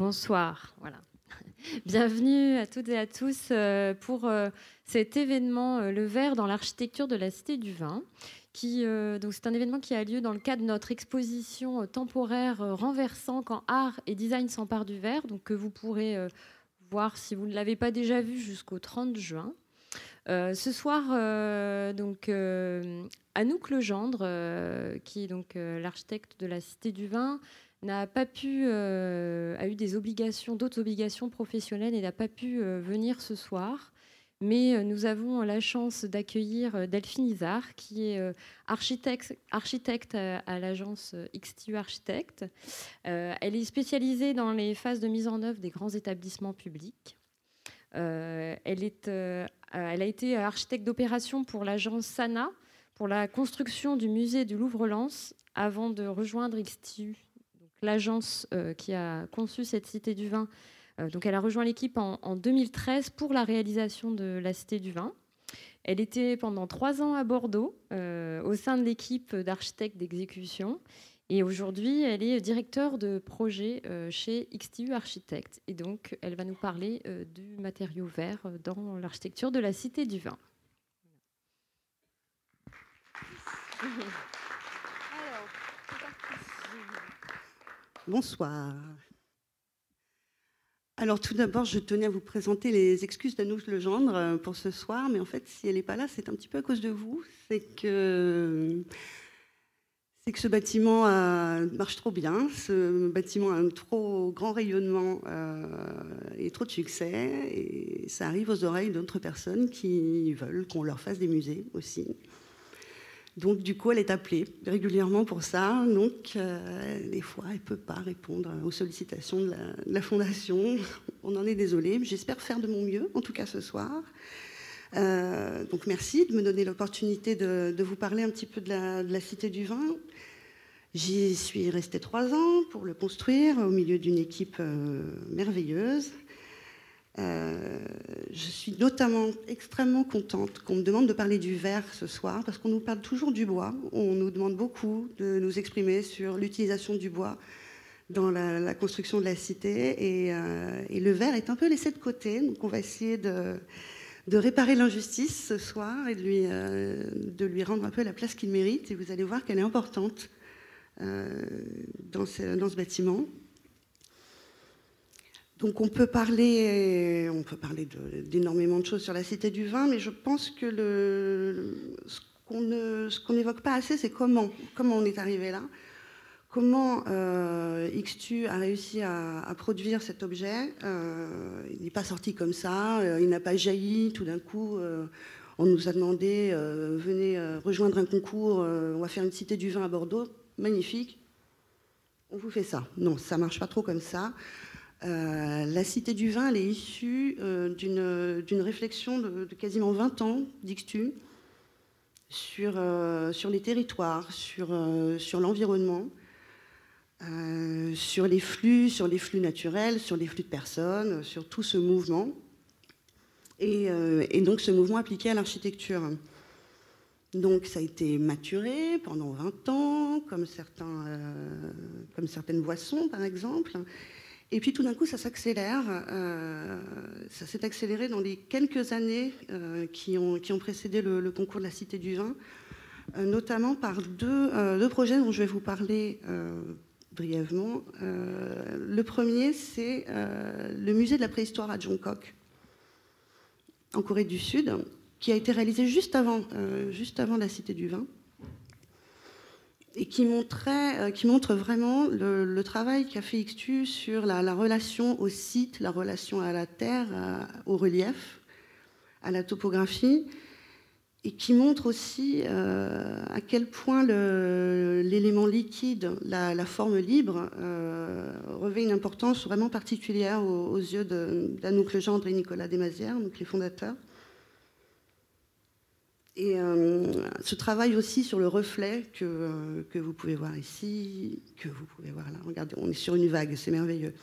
Bonsoir. Voilà. Bienvenue à toutes et à tous euh, pour euh, cet événement euh, Le Vert dans l'architecture de la Cité du Vin. Qui, donc c'est un événement qui a lieu dans le cadre de notre exposition temporaire renversant quand art et design s'emparent du verre, donc que vous pourrez voir si vous ne l'avez pas déjà vu jusqu'au 30 juin. ce soir, donc Anouk Legendre, qui est donc l'architecte de la Cité du Vin, n'a pas pu, euh, a eu des obligations, d'autres obligations professionnelles et n'a pas pu euh, venir ce soir. Mais euh, nous avons la chance d'accueillir Delphine Isard, qui est architecte, architecte à, l'agence XTU Architecte. elle est spécialisée dans les phases de mise en œuvre des grands établissements publics. elle, est, elle a été architecte d'opération pour l'agence SANA, pour la construction du musée du Louvre-Lens, avant de rejoindre XTU l'agence euh, qui a conçu cette Cité du Vin. Euh, donc elle a rejoint l'équipe en, 2013 pour la réalisation de la Cité du Vin. Elle était pendant trois ans à Bordeaux euh, au sein de l'équipe d'architectes d'exécution. Et aujourd'hui, elle est directeur de projet chez XTU Architectes. Et donc, elle va nous parler du matériau vert dans l'architecture de la Cité du Vin. Bonsoir. Alors tout d'abord, je tenais à vous présenter les excuses d'Anouche Legendre euh, pour ce soir, mais en fait, si elle n'est pas là, c'est un petit peu à cause de vous. C'est que, ce bâtiment marche trop bien, ce bâtiment a un trop grand rayonnement euh, et trop de succès, et ça arrive aux oreilles d'autres personnes qui veulent qu'on leur fasse des musées aussi. Donc, du coup, elle est appelée régulièrement pour ça. Donc, euh, des fois, elle ne peut pas répondre aux sollicitations de la, Fondation. On en est désolé. J'espère faire de mon mieux, en tout cas ce soir. Euh, donc, merci de me donner l'opportunité de, vous parler un petit peu de la, Cité du Vin. J'y suis restée trois ans pour le construire au milieu d'une équipe euh, merveilleuse. Euh, je suis notamment extrêmement contente qu'on me demande de parler du verre ce soir, parce qu'on nous parle toujours du bois. On nous demande beaucoup de nous exprimer sur l'utilisation du bois dans la, construction de la cité. Euh, et, le verre est un peu laissé de côté. Donc on va essayer de, réparer l'injustice ce soir et euh, de lui rendre un peu la place qu'il mérite. Et vous allez voir qu'elle est importante dans ce bâtiment. Donc on peut parler, on peut parler d'énormément de, choses sur la Cité du Vin, mais je pense que ce qu'on n'évoque pas assez, c'est comment, on est arrivé là, comment euh, XTU a réussi à, produire cet objet. Euh, il n'est pas sorti comme ça, euh, il n'a pas jailli tout d'un coup. on nous a demandé, venez rejoindre un concours, on va faire une Cité du Vin à Bordeaux, magnifique. On vous fait ça. Non, ça marche pas trop comme ça. Euh, la Cité du Vin, est issue euh, d'une réflexion de, quasiment 20 ans d'Ixtu sur, euh, sur les territoires, sur, l'environnement, sur les flux, sur les flux naturels, sur les flux de personnes, sur tout ce mouvement. Et, donc ce mouvement appliqué à l'architecture. Donc ça a été maturé pendant 20 ans, comme certaines boissons par exemple. Et puis tout d'un coup, ça s'accélère. Euh, ça s'est accéléré dans les quelques années euh, qui, ont, précédé le, concours de la Cité du Vin, euh, notamment par deux, deux, projets dont je vais vous parler brièvement. le premier, c'est le musée de la préhistoire à Jongkok, en Corée du Sud, qui a été réalisé juste avant, juste avant la Cité du Vin et euh, qui montre vraiment le, travail qu'a fait XTU sur la, relation au site, la relation à la terre, au relief, à la topographie, et qui montre aussi euh, à quel point l'élément liquide, la, forme libre, euh, revêt une importance vraiment particulière aux, yeux d'Anouk Legendre et Nicolas Desmazières, donc les fondateurs. Et euh, ce travail aussi sur le reflet que, euh, que, vous pouvez voir ici, que vous pouvez voir là. Regardez, on est sur une vague, c'est merveilleux.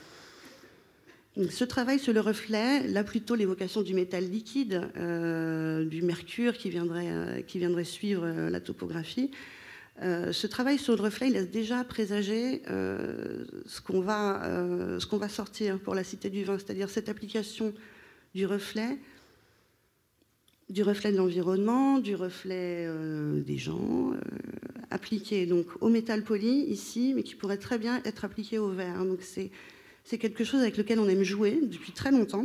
ce travail sur le reflet, là plutôt l'évocation du métal liquide, euh, du mercure qui viendrait, qui viendrait suivre la topographie, ce travail sur le reflet, il laisse déjà présager ce qu'on va, ce qu'on va sortir pour la Cité du Vin, c'est-à-dire cette application du reflet du reflet de l'environnement, du reflet euh, des gens, euh, appliqué donc au métal poli ici, mais qui pourrait très bien être appliqué au verre. Donc c'est, c'est quelque chose avec lequel on aime jouer depuis très longtemps.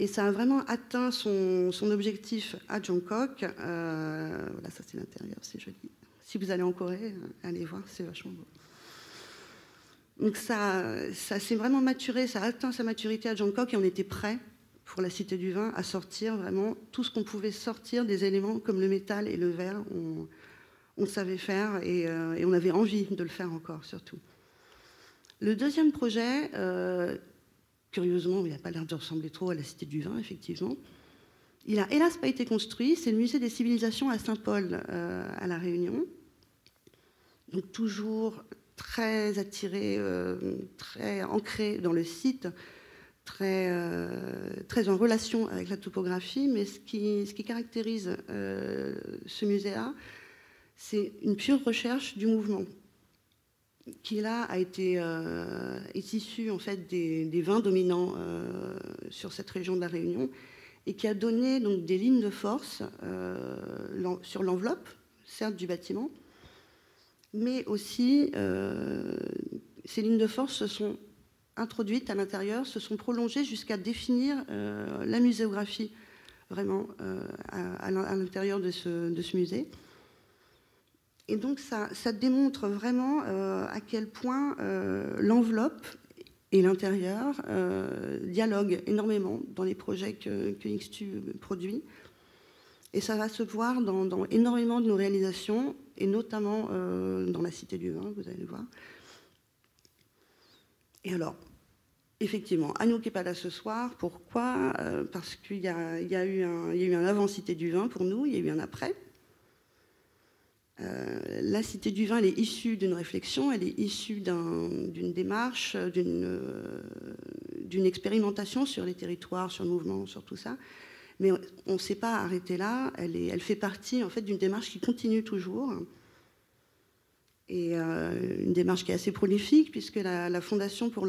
Et ça a vraiment atteint son, son objectif à Jangkok. Euh, voilà, ça c'est l'intérieur, c'est joli. Si vous allez en Corée, allez voir, c'est vachement beau. Donc ça, ça s'est vraiment maturé, ça a atteint sa maturité à Jangkok et on était prêt pour la Cité du Vin à sortir vraiment tout ce qu'on pouvait sortir des éléments comme le métal et le verre. On, savait faire euh, et, on avait envie de le faire encore surtout. Le deuxième projet, euh, curieusement, il n'a pas l'air de ressembler trop à la Cité du Vin, effectivement. Il a hélas pas été construit, c'est le musée des civilisations à Saint-Paul euh, à La Réunion. Donc toujours très attiré, très ancré dans le site très, euh, très en relation avec la topographie, mais ce qui, caractérise euh, ce musée-là, c'est une pure recherche du mouvement, qui là a été euh, est issu en fait des, des vins dominants sur cette région de la Réunion et qui a donné donc des lignes de force sur l'enveloppe, certes du bâtiment, mais aussi ces lignes de force se sont introduites à l'intérieur se sont prolongées jusqu'à définir euh, la muséographie vraiment euh, à, l'intérieur de ce, musée. Et donc ça, démontre vraiment euh, à quel point l'enveloppe et l'intérieur dialoguent énormément dans les projets que, que produit. Et ça va se voir dans, dans, énormément de nos réalisations, et notamment dans la Cité du Vin, vous allez le voir. Et alors, Effectivement, Anouk pas là ce soir. Pourquoi? Euh, Parce qu'il y, a eu un avant Cité du Vin pour nous, il y a eu un après. Euh, la Cité du Vin, elle est issue d'une réflexion, elle est issue d'une démarche, d'une expérimentation sur les territoires, sur le mouvement, sur tout ça. Mais on ne s'est pas arrêté là. Elle, elle fait partie en fait d'une démarche qui continue toujours et euh, une démarche qui est assez prolifique, puisque la, Fondation pour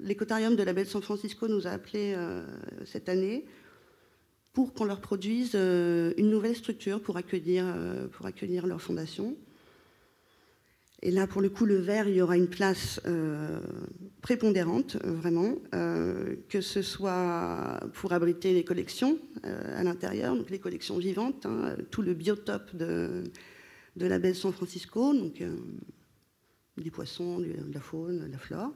l'écotarium de la de San Francisco nous a appelés euh, cette année pour qu'on leur produise euh, une nouvelle structure pour accueillir, pour accueillir leur fondation. Et là, pour le coup, le verre, il y aura une place prépondérante, vraiment, que ce soit pour abriter les collections à l'intérieur, donc les collections vivantes, hein, tout le biotope de, de la baie San Francisco, donc euh, des poissons, de la faune, de la flore.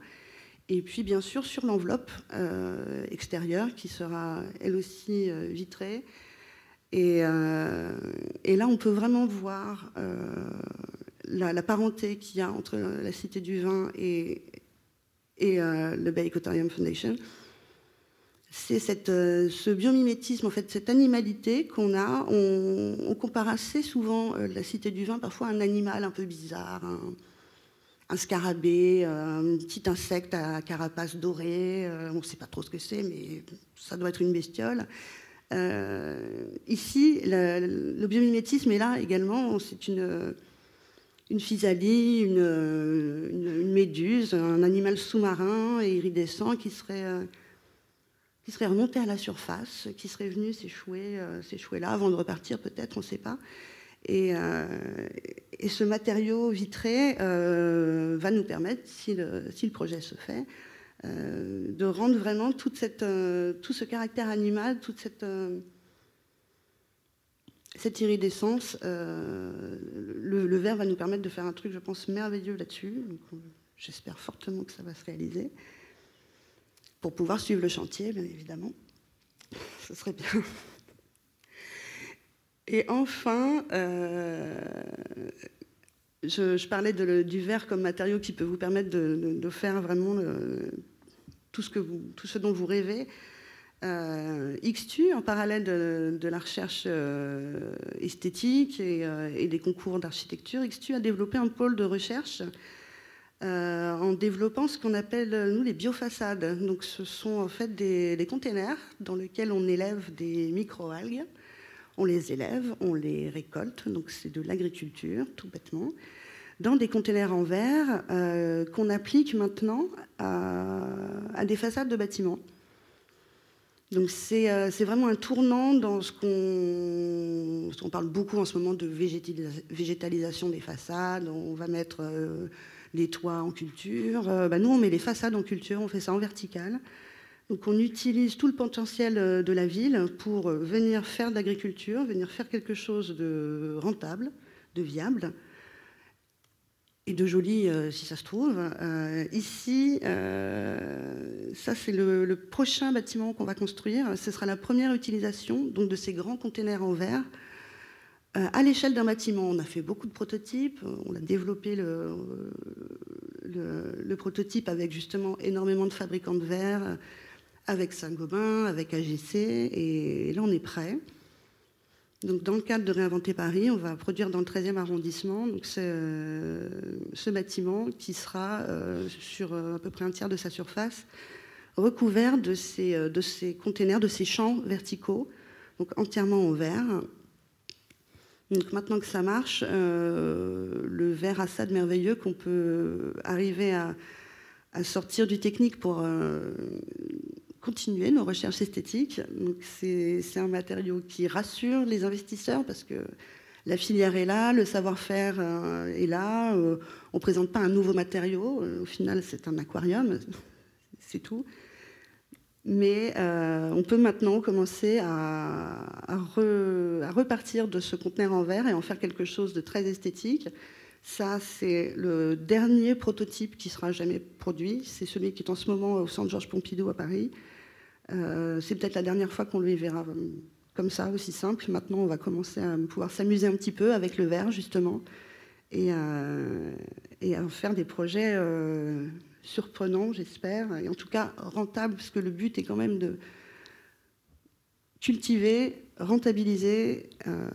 Et puis bien sûr sur l'enveloppe euh, extérieure qui sera elle aussi euh, vitrée. Et, là on peut vraiment voir la, parenté qu'il y a entre la Cité du Vin et, le Bay Ecotarium Foundation c'est euh, ce biomimétisme, en fait, cette animalité qu'on a. On, compare assez souvent euh, la cité du vin parfois un animal un peu bizarre, un, scarabée, euh, un petit insecte à carapace dorée. on ne sait pas trop ce que c'est, mais ça doit être une bestiole. ici, le, biomimétisme est là également. C'est une, une physalie, une, une, méduse, un animal sous-marin et iridescent qui serait qui serait remonté à la surface, qui serait venu s'échouer, euh, s'échouer là avant de repartir peut-être, on ne sait pas. Et, euh, et, ce matériau vitré euh, va nous permettre, si le, projet se fait, de rendre vraiment cette, tout ce caractère animal, toute cette, cette iridescence. Le, le, verre va nous permettre de faire un truc, je pense, merveilleux là-dessus. J'espère fortement que ça va se réaliser pour pouvoir suivre le chantier, bien évidemment. Ce serait bien. Et enfin, euh, je, parlais du verre comme matériau qui peut vous permettre de, faire vraiment tout, ce que tout, ce dont vous rêvez. Euh, XTU, en parallèle de, la recherche euh, esthétique et, et, des concours d'architecture, XTU a développé un pôle de recherche euh, en développant ce qu'on appelle, nous, les biofaçades. Donc, ce sont en fait des, containers dans lesquels on élève des microalgues. on les élève, on les récolte, donc c'est de l'agriculture, tout bêtement, dans des containers en verre euh, qu'on applique maintenant à, des façades de bâtiments. Donc c'est vraiment un tournant dans ce qu'on... On parle beaucoup en ce moment de végétalisation des façades, on va mettre les toits en culture. Euh, bah, nous, on met les façades en culture, on fait ça en vertical. Donc on utilise tout le potentiel euh, de la ville pour euh, venir faire de l'agriculture, venir faire quelque chose de rentable, de viable et de joli si ça se trouve. ici, ça c'est le, prochain bâtiment qu'on va construire. Ce sera la première utilisation donc, de ces grands containers en verre à l'échelle d'un bâtiment, on a fait beaucoup de prototypes, on a développé le, prototype avec justement énormément de fabricants de verre, avec Saint-Gobain, avec AGC, et là on est prêt. Donc, dans le cadre de Réinventer Paris, on va produire dans le 13e arrondissement ce, bâtiment qui sera euh, sur euh, à peu près un tiers de sa surface recouvert de ces, de ces containers, de ces champs verticaux, donc entièrement en verre, donc maintenant que ça marche, euh, le verre Assad merveilleux qu'on peut arriver à, sortir du technique pour euh, continuer nos recherches esthétiques. C'est un matériau qui rassure les investisseurs parce que la filière est là, le savoir-faire euh, est là. on ne présente pas un nouveau matériau. Au final, c'est un aquarium, c'est tout. Mais euh, on peut maintenant commencer à, repartir de ce conteneur en verre et en faire quelque chose de très esthétique. Ça, c'est le dernier prototype qui sera jamais produit. C'est celui qui est en ce moment au Centre Georges Pompidou à Paris. Euh, c'est peut-être la dernière fois qu'on le verra comme ça, aussi simple. Maintenant, on va commencer à pouvoir s'amuser un petit peu avec le verre, justement, et, euh, et à faire des projets surprenant, j'espère, et en tout cas rentable, parce que le but est quand même de cultiver, rentabiliser, euh,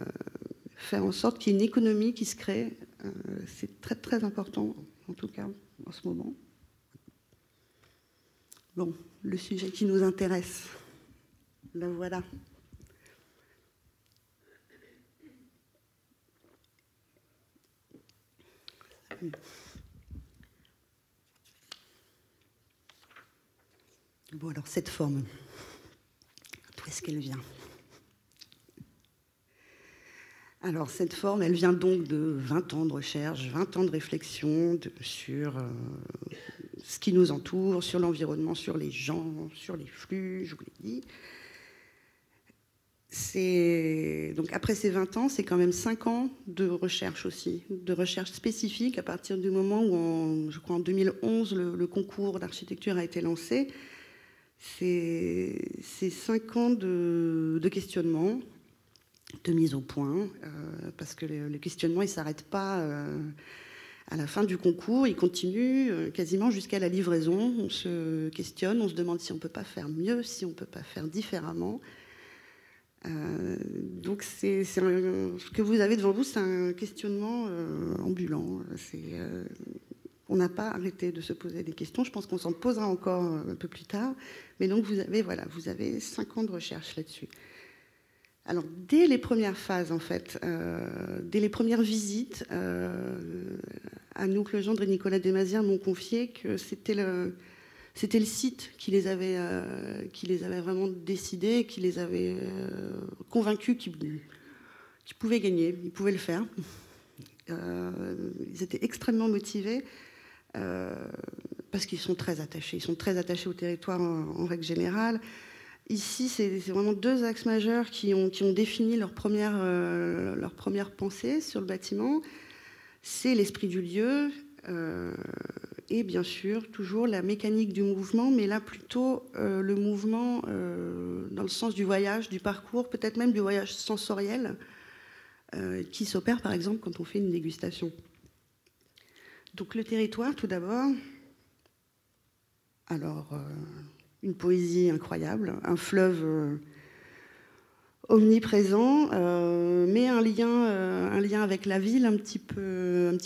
faire en sorte qu'il y ait une économie qui se crée. Euh, c'est très très important, en tout cas en ce moment. Bon, le sujet qui nous intéresse, le voilà. Bon, alors cette forme, d'où est-ce qu'elle vient? Alors cette forme, elle vient donc de 20 ans de recherche, 20 ans de réflexion sur euh, ce qui nous entoure, sur l'environnement, sur les gens, sur les flux, je vous l'ai dit. Donc après ces 20 ans, c'est quand même 5 ans de recherche aussi, de recherche spécifique à partir du moment où, je crois en 2011, le concours d'architecture a été lancé c'est cinq ans de, questionnement, de mise au point, euh, parce que le, questionnement, il ne s'arrête pas euh, à la fin du concours, il continue euh, quasiment jusqu'à la livraison. On se questionne, on se demande si on ne peut pas faire mieux, si on ne peut pas faire différemment. donc ce que vous avez devant vous, c'est un questionnement ambulant. On n'a pas arrêté de se poser des questions. Je pense qu'on s'en posera encore un peu plus tard. Mais donc vous avez, voilà, vous avez cinq ans de recherche là-dessus. Alors dès les premières phases, en fait, euh, dès les premières visites, euh, Anouk Legendre et Nicolas Desmazières m'ont confié que c'était le, c'était le site qui les avait, euh, qui les avait vraiment décidés, qui les avait euh, convaincus qu'ils, pouvaient gagner, ils pouvaient le faire. ils étaient extrêmement motivés. Parce qu'ils sont très attachés. Ils sont très attachés au territoire en, règle générale. Ici, c'est vraiment deux axes majeurs qui ont, défini leur première, euh, leur première pensée sur le bâtiment. C'est l'esprit du lieu euh, et bien sûr toujours la mécanique du mouvement, mais là plutôt le mouvement dans le sens du voyage, du parcours, peut-être même du voyage sensoriel qui s'opère par exemple quand on fait une dégustation. Donc le territoire, tout d'abord. Alors, euh, une poésie incroyable, un fleuve euh, omniprésent, euh, mais un lien, avec la ville un petit peu,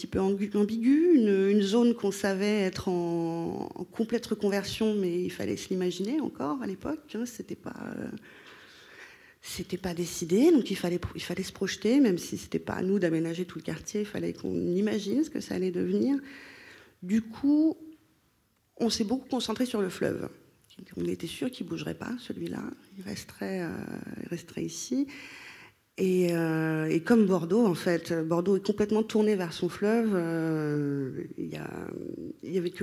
ambigu, une, zone qu'on savait être en, complète reconversion, mais il fallait se l'imaginer encore à l'époque. Hein, c'était pas C'était pas décidé, donc il fallait, il fallait se projeter, même si c'était pas à nous d'aménager tout le quartier, il fallait qu'on imagine ce que ça allait devenir. Du coup, on s'est beaucoup concentré sur le fleuve. On était sûr qu'il ne bougerait pas, celui-là. Il resterait, euh, resterait ici. Euh, et, comme Bordeaux, en fait, Bordeaux est complètement tourné vers son fleuve. Euh, il n'y avait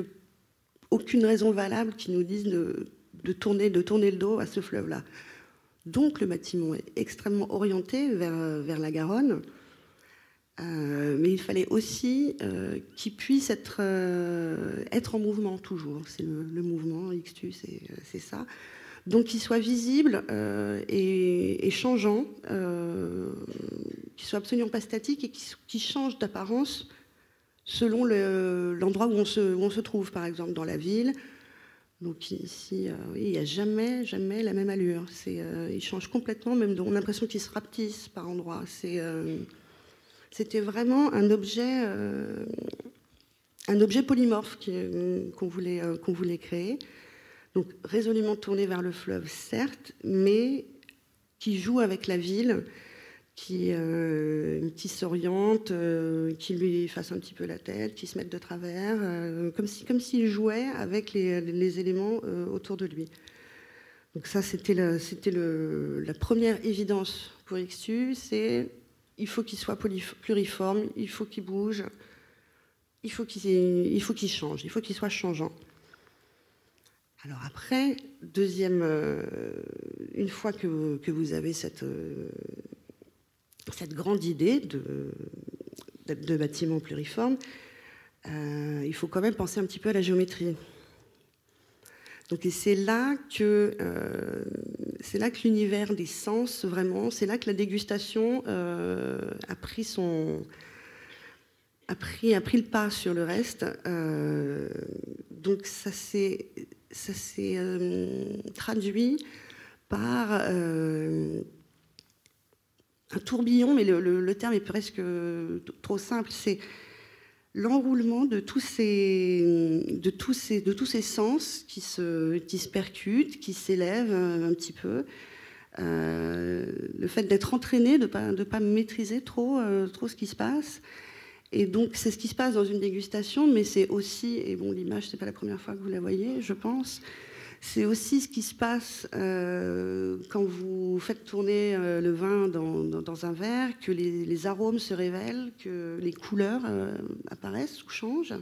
aucune raison valable qui nous dise de, tourner, de tourner le dos à ce fleuve-là. Donc le bâtiment est extrêmement orienté vers la Garonne. Euh, mais il fallait aussi qu'il puisse être, être en mouvement toujours. C'est le, mouvement, XTU, c'est ça donc qu'il soit visible euh, et, changeant, euh, qu'il soit absolument pas statique et qu'il change d'apparence selon l'endroit où, on se, trouve, par exemple dans la ville. Donc ici, euh, il n'y a jamais, jamais la même allure. il change complètement, même on a l'impression qu'il se rapetisse par endroits. C'était vraiment un objet, un objet polymorphe qu'on voulait, qu'on voulait créer. Donc résolument tourné vers le fleuve, certes, mais qui joue avec la ville, qui, euh, s'oriente, euh, qui lui fasse un petit peu la tête, qui se mette de travers, euh, comme s'il comme s'il jouait avec les, éléments autour de lui. Donc ça, c'était la, la première évidence pour XU, c'est il faut qu'il soit pluriforme, il faut qu'il bouge, il faut qu'il change, il faut qu'il soit changeant. Alors après, deuxième, euh, une fois que, vous avez cette, euh, grande idée de, de bâtiment pluriforme, euh, il faut quand même penser un petit peu à la géométrie. Donc c'est là que c'est là que l'univers des sens vraiment, c'est là que la dégustation a pris son a pris, a pris le pas sur le reste. donc ça ça s'est euh, traduit par euh, un tourbillon, mais le, terme est presque trop simple. C'est l'enroulement de tous ces, de tous ces, de tous ces sens qui se, qui se percutent, qui s'élèvent un, petit peu. Euh, le fait d'être entraîné, de ne pas, de pas maîtriser trop, trop ce qui se passe. Et donc, c'est ce qui se passe dans une dégustation, mais c'est aussi, et bon, l'image, c'est pas la première fois que vous la voyez, je pense, c'est aussi ce qui se passe euh, quand vous faites tourner euh, le vin dans, un verre, que les, arômes se révèlent, que les couleurs euh, apparaissent ou changent.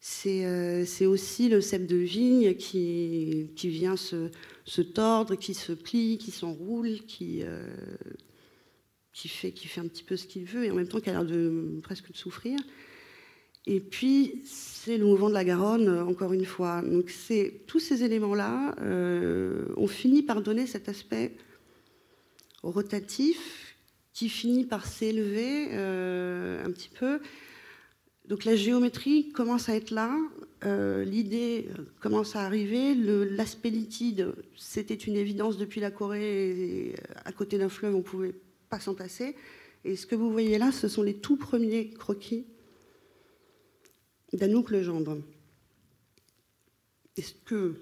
C'est aussi le cep de vigne qui, vient se, tordre, qui se plie, qui s'enroule, qui qui fait, qui fait un petit peu ce qu'il veut et en même temps qui a l'air de presque de souffrir. Et puis, c'est le mouvement de la Garonne, encore une fois. Donc, tous ces éléments-là euh, ont fini par donner cet aspect rotatif qui finit par s'élever euh, un petit peu. Donc, la géométrie commence à être là, euh, l'idée commence à arriver. L'aspect litide, c'était une évidence depuis la Corée. à côté d'un fleuve, on pouvait pas s'en passer. Et ce que vous voyez là, ce sont les tout premiers croquis d'Anouk Legendre. Est-ce que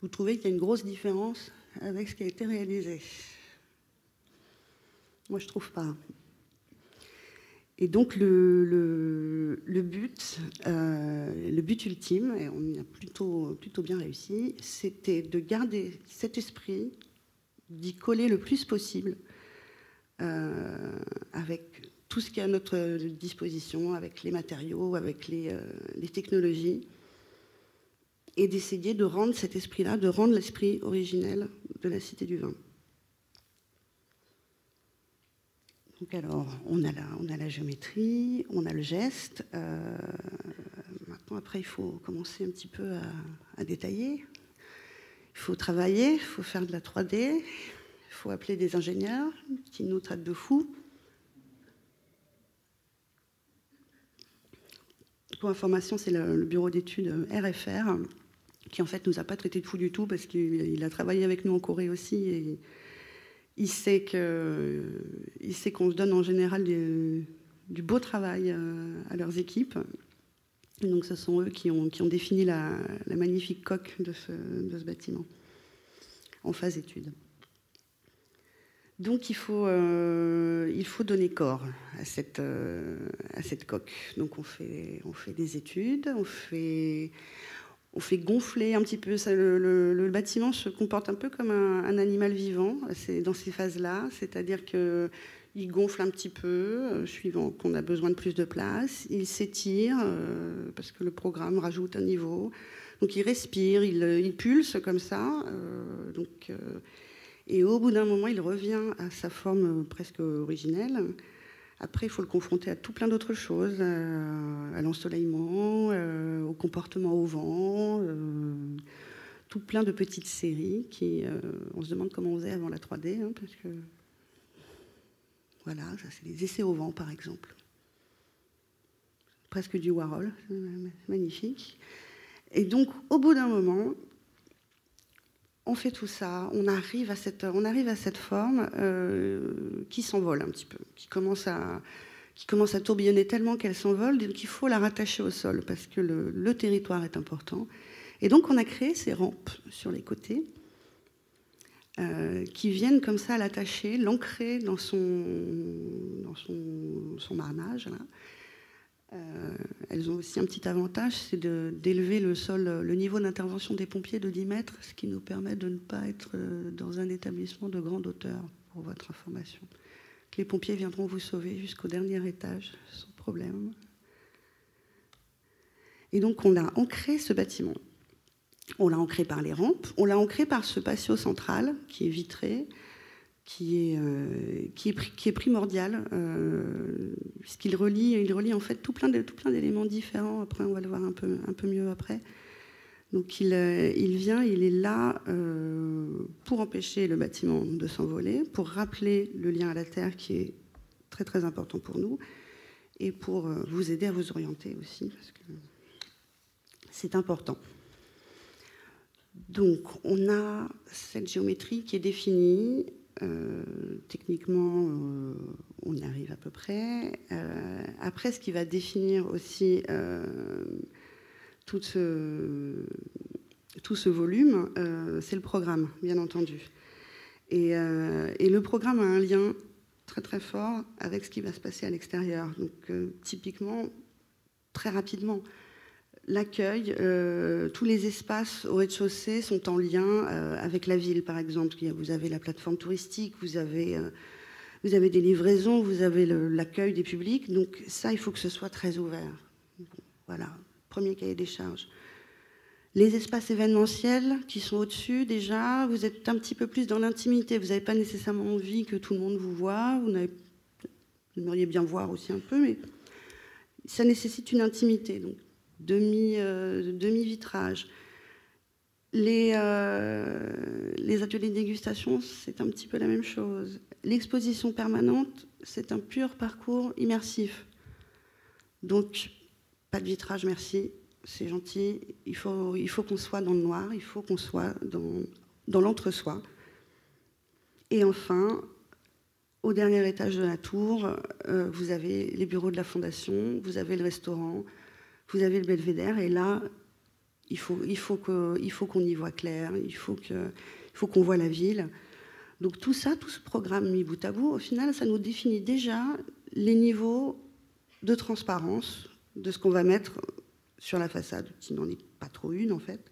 vous trouvez qu'il y a une grosse différence avec ce qui a été réalisé? Moi, je ne trouve pas. Et donc le, but, euh, le but ultime, et on y a plutôt, plutôt bien réussi, c'était de garder cet esprit, d'y coller le plus possible euh, avec tout ce qui est à notre disposition, avec les matériaux, avec les, euh, les technologies, et d'essayer de rendre cet esprit-là, de rendre l'esprit originel de la Cité du Vin. Donc alors, on a la, géométrie, on a le geste. Euh, maintenant, après, il faut commencer un petit peu à, à détailler. Il faut travailler, il faut faire de la 3D, il faut appeler des ingénieurs qui nous traitent de fous. Information, c'est le, bureau d'études RFR qui en fait nous a pas traité de fous du tout parce qu'il a travaillé avec nous en Corée aussi et il sait que il sait qu'on se donne en général du, beau travail euh, à leurs équipes. donc ce sont eux qui ont, qui ont défini la, magnifique coque de ce, de ce bâtiment en phase étude. Donc il faut, euh, il faut donner corps à cette, euh, à cette coque. Donc on fait, on fait des études, on fait, on fait gonfler un petit peu. Le, bâtiment se comporte un peu comme un, animal vivant dans ces phases-là, c'est-à-dire que il gonfle un petit peu, euh, suivant qu'on a besoin de plus de place. Il s'étire parce que le programme rajoute un niveau. Donc il respire, il, pulse comme ça. Donc, et au bout d'un moment, il revient à sa forme presque originelle. Après, il faut le confronter à tout plein d'autres choses, à l'ensoleillement, au comportement au vent, tout plein de petites séries qui, on se demande comment on faisait avant la 3D, hein, parce que voilà, ça c'est les essais au vent par exemple. Presque du Warhol, magnifique. Et donc au bout d'un moment, on fait tout ça, on arrive à cette, on arrive à cette forme euh, qui s'envole un petit peu, qui commence à, qui commence à tourbillonner tellement qu'elle s'envole, donc il faut la rattacher au sol parce que le, territoire est important. Et donc on a créé ces rampes sur les côtés euh, qui viennent comme ça l'attacher, l'ancrer dans son, dans son marnage. Euh, elles ont aussi un petit avantage, c'est d'élever le sol, le niveau d'intervention des pompiers de 10 mètres, ce qui nous permet de ne pas être euh, dans un établissement de grande hauteur, pour votre information. Les pompiers viendront vous sauver jusqu'au dernier étage, sans problème. Et donc on a ancré ce bâtiment on l'a ancré par les rampes, on l'a ancré par ce patio central qui est vitré, qui est, euh, qui est, primordial, euh, puisqu'il relie, il relie en fait tout plein, d'éléments différents. Après, on va le voir un peu, un peu mieux après. Donc il, euh, il vient, il est là pour empêcher le bâtiment de s'envoler, pour rappeler le lien à la terre qui est très très important pour nous, et pour vous aider à vous orienter aussi, parce que c'est important. Donc, on a cette géométrie qui est définie. Euh, techniquement, euh, on arrive à peu près. Euh, après, ce qui va définir aussi tout ce, tout, ce, volume, c'est le programme, bien entendu. Et, et, le programme a un lien très très fort avec ce qui va se passer à l'extérieur. Donc, typiquement, très rapidement, l'accueil, euh, tous les espaces au rez-de-chaussée sont en lien euh, avec la ville, par exemple. Vous avez la plateforme touristique, vous avez, euh, des livraisons, vous avez l'accueil des publics. Donc ça, il faut que ce soit très ouvert. Voilà, premier cahier des charges. Les espaces événementiels qui sont au-dessus, déjà, vous êtes un petit peu plus dans l'intimité. Vous n'avez pas nécessairement envie que tout le monde vous voit. Vous, vous aimeriez bien voir aussi un peu, mais ça nécessite une intimité. Donc euh, demi-vitrage. les, euh, les ateliers de dégustation, c'est un petit peu la même chose. L'exposition permanente, c'est un pur parcours immersif. Donc, pas de vitrage, merci, c'est gentil. Il faut, qu'on soit dans le noir, il faut qu'on soit dans, dans l'entre-soi. Et enfin, au dernier étage de la tour, euh, vous avez les bureaux de la fondation, vous avez le restaurant, vous avez le belvédère, et là, il faut, qu'on y voit clair, il faut qu'on voit la ville. Donc tout ça, tout ce programme mis bout à bout, au final, ça nous définit déjà les niveaux de transparence de ce qu'on va mettre sur la façade, qui n'en est pas trop une en fait.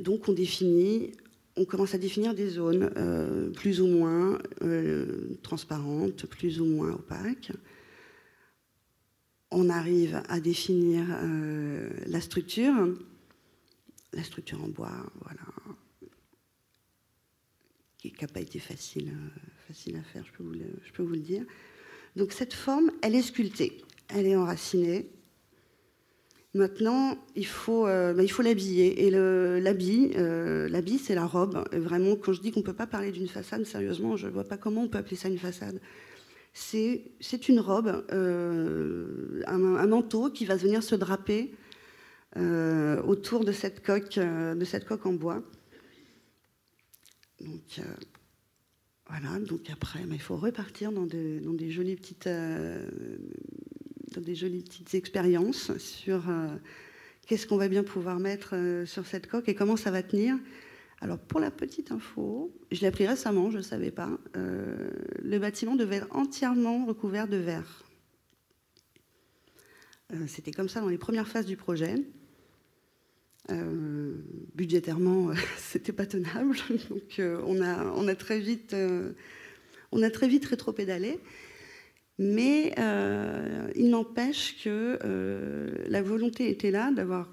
Donc on définit, on commence à définir des zones euh, plus ou moins euh, transparentes, plus ou moins opaques on arrive à définir euh, la structure, la structure en bois, voilà, qui n'a pas été facile, euh, facile à faire, je peux, vous le, dire. Donc cette forme, elle est sculptée, elle est enracinée. Maintenant, il faut, euh, bah, il faut l'habiller. Et l'habit, l'habit, c'est la robe. vraiment, quand je dis qu'on ne peut pas parler d'une façade, sérieusement, je ne vois pas comment on peut appeler ça une façade c'est une robe, euh, un, manteau qui va venir se draper euh, autour de cette, coque, euh, de cette coque en bois. Donc voilà, donc après, il faut repartir des jolies petites, dans des jolies petites expériences sur qu'est-ce qu'on va bien pouvoir mettre sur cette coque et comment ça va tenir. Alors pour la petite info, je l'ai appris récemment, je ne savais pas, euh, le bâtiment devait être entièrement recouvert de verre. Euh, c'était comme ça dans les premières phases du projet. Euh, budgétairement, c'était pas tenable, donc très vite, on a très vite rétro-pédalé. Mais il n'empêche que la volonté était là d'avoir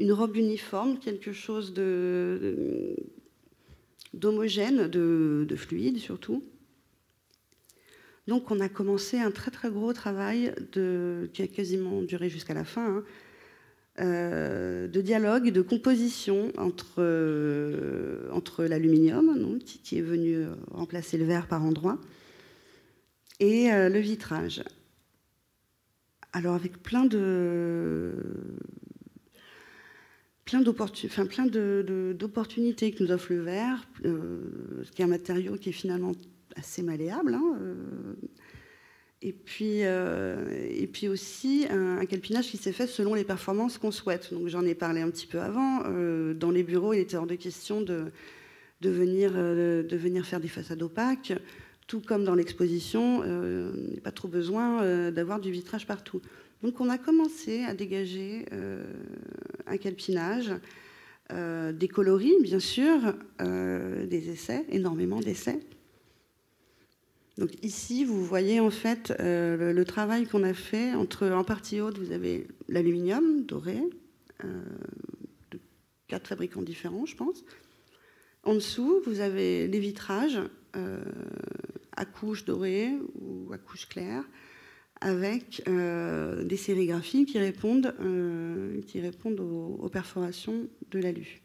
une robe uniforme, quelque chose d'homogène, de, fluide surtout. Donc on a commencé un très très gros travail qui a quasiment duré jusqu'à la fin, hein, euh, de dialogue, de composition entre, entre l'aluminium, qui, qui, est venu remplacer le verre par endroits, et euh, le vitrage. Alors avec plein de, plein d'opportunités que nous offre le verre, euh, qui est un matériau qui est finalement assez malléable. Hein, euh, et, puis, euh, et puis aussi un, calpinage qui s'est fait selon les performances qu'on souhaite. Donc j'en ai parlé un petit peu avant. dans les bureaux, il était hors de question de, venir, de venir faire des façades opaques. Tout comme dans l'exposition, il n'y a pas trop besoin d'avoir du vitrage partout. Donc on a commencé à dégager euh, un calpinage, euh, des coloris bien sûr, euh, des essais, énormément d'essais. Donc ici, vous voyez en fait le, travail qu'on a fait entre en partie haute, vous avez l'aluminium doré de quatre fabricants différents, je pense. En dessous, vous avez les vitrages à couche dorée ou à couche claire avec euh, des sérigraphies qui répondent, euh, qui répondent aux, perforations de l'alu.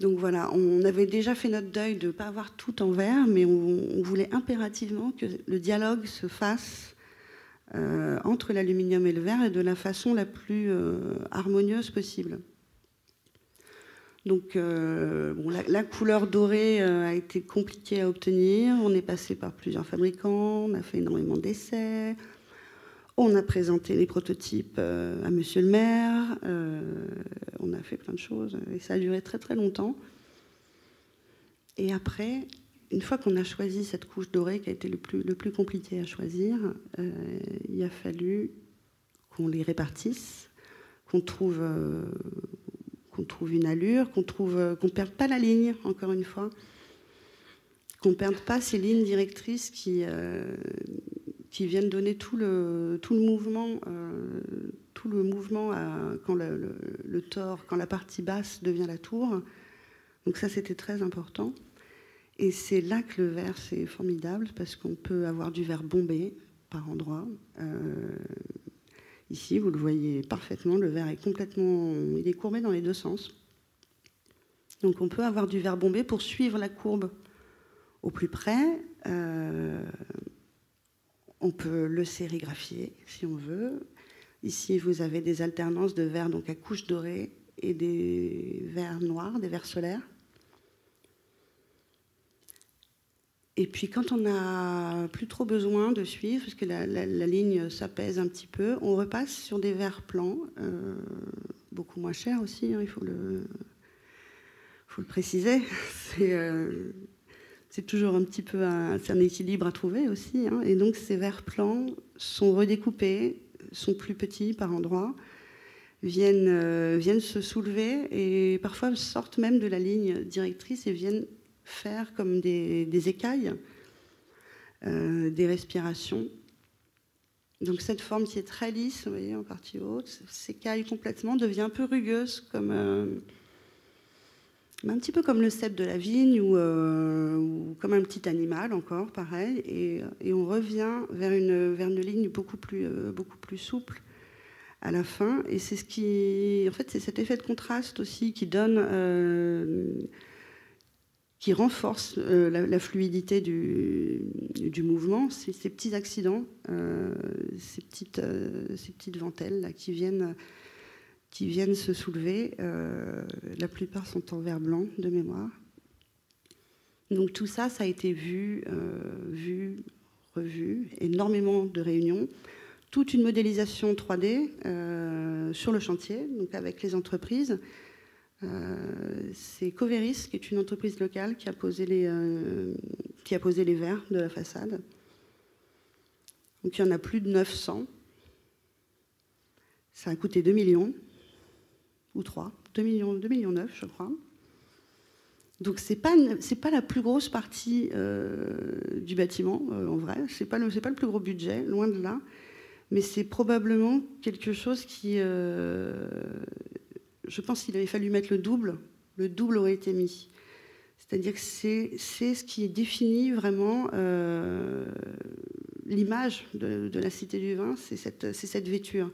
Donc voilà, on avait déjà fait notre deuil de ne pas avoir tout en verre, mais on, voulait impérativement que le dialogue se fasse euh, entre l'aluminium et le verre et de la façon la plus harmonieuse possible. Donc bon, la, couleur dorée a été compliquée à obtenir. On est passé par plusieurs fabricants, on a fait énormément d'essais. On a présenté les prototypes à Monsieur le maire. on a fait plein de choses et ça a duré très très longtemps. Et après, une fois qu'on a choisi cette couche dorée qui a été le plus, le plus compliqué à choisir, il a fallu qu'on les répartisse, qu'on trouve qu'on trouve une allure, qu'on trouve, euh, qu'on perde pas la ligne, encore une fois, qu'on perde pas ces lignes directrices qui, euh, qui viennent donner tout le, tout le mouvement, euh, tout le mouvement quand le, quand la partie basse devient la tour. Donc ça, c'était très important. Et c'est là que le verre, c'est formidable, parce qu'on peut avoir du verre bombé par endroits. Ici, vous le voyez parfaitement, le verre est complètement, il est courbé dans les deux sens. Donc on peut avoir du verre bombé pour suivre la courbe au plus près. Euh, on peut le sérigraphier si on veut. Ici, vous avez des alternances de verre donc à couche dorée et des verres noirs, des verres solaires. Et puis quand on n'a plus trop besoin de suivre, parce que la, ligne s'apaise un petit peu, on repasse sur des verres plans, euh, beaucoup moins chers aussi, hein, il faut le, préciser. Euh, c'est toujours un petit peu un, un équilibre à trouver aussi. Hein. Et donc ces verres plans sont redécoupés, sont plus petits par endroits, viennent, euh, viennent se soulever et parfois sortent même de la ligne directrice et viennent faire comme des, écailles, euh, des respirations. Donc cette forme qui est très lisse, vous voyez, en partie haute, s'écaille complètement, devient un peu rugueuse, comme euh, un petit peu comme le cep de la vigne euh, ou, comme un petit animal encore, pareil. Et, on revient vers une, vers une ligne beaucoup plus, beaucoup plus souple à la fin. Et c'est ce qui, en fait, c'est cet effet de contraste aussi qui donne qui renforce euh, la, fluidité du, du mouvement, c'est ces petits accidents, euh, ces, petites, euh, ces petites ventelles qui, viennent, qui viennent se soulever. la plupart sont en verre blanc de mémoire. Donc tout ça, ça a été vu, vu, revu, énormément de réunions, toute une modélisation 3D sur le chantier, donc avec les entreprises c'est Coveris, qui est une entreprise locale qui a posé les, qui a posé les verres de la façade. Donc il y en a plus de 900. Ça a coûté 2 millions, ou 3, 2 millions, 2 millions 9, je crois. Donc c'est pas c'est pas la plus grosse partie euh, du bâtiment euh, en vrai. C'est pas le c'est pas le plus gros budget, loin de là. Mais c'est probablement quelque chose qui, euh, je pense qu'il avait fallu mettre le double. Le double aurait été mis. C'est-à-dire que c'est ce qui définit vraiment l'image de, la cité du vin, c'est cette vêture.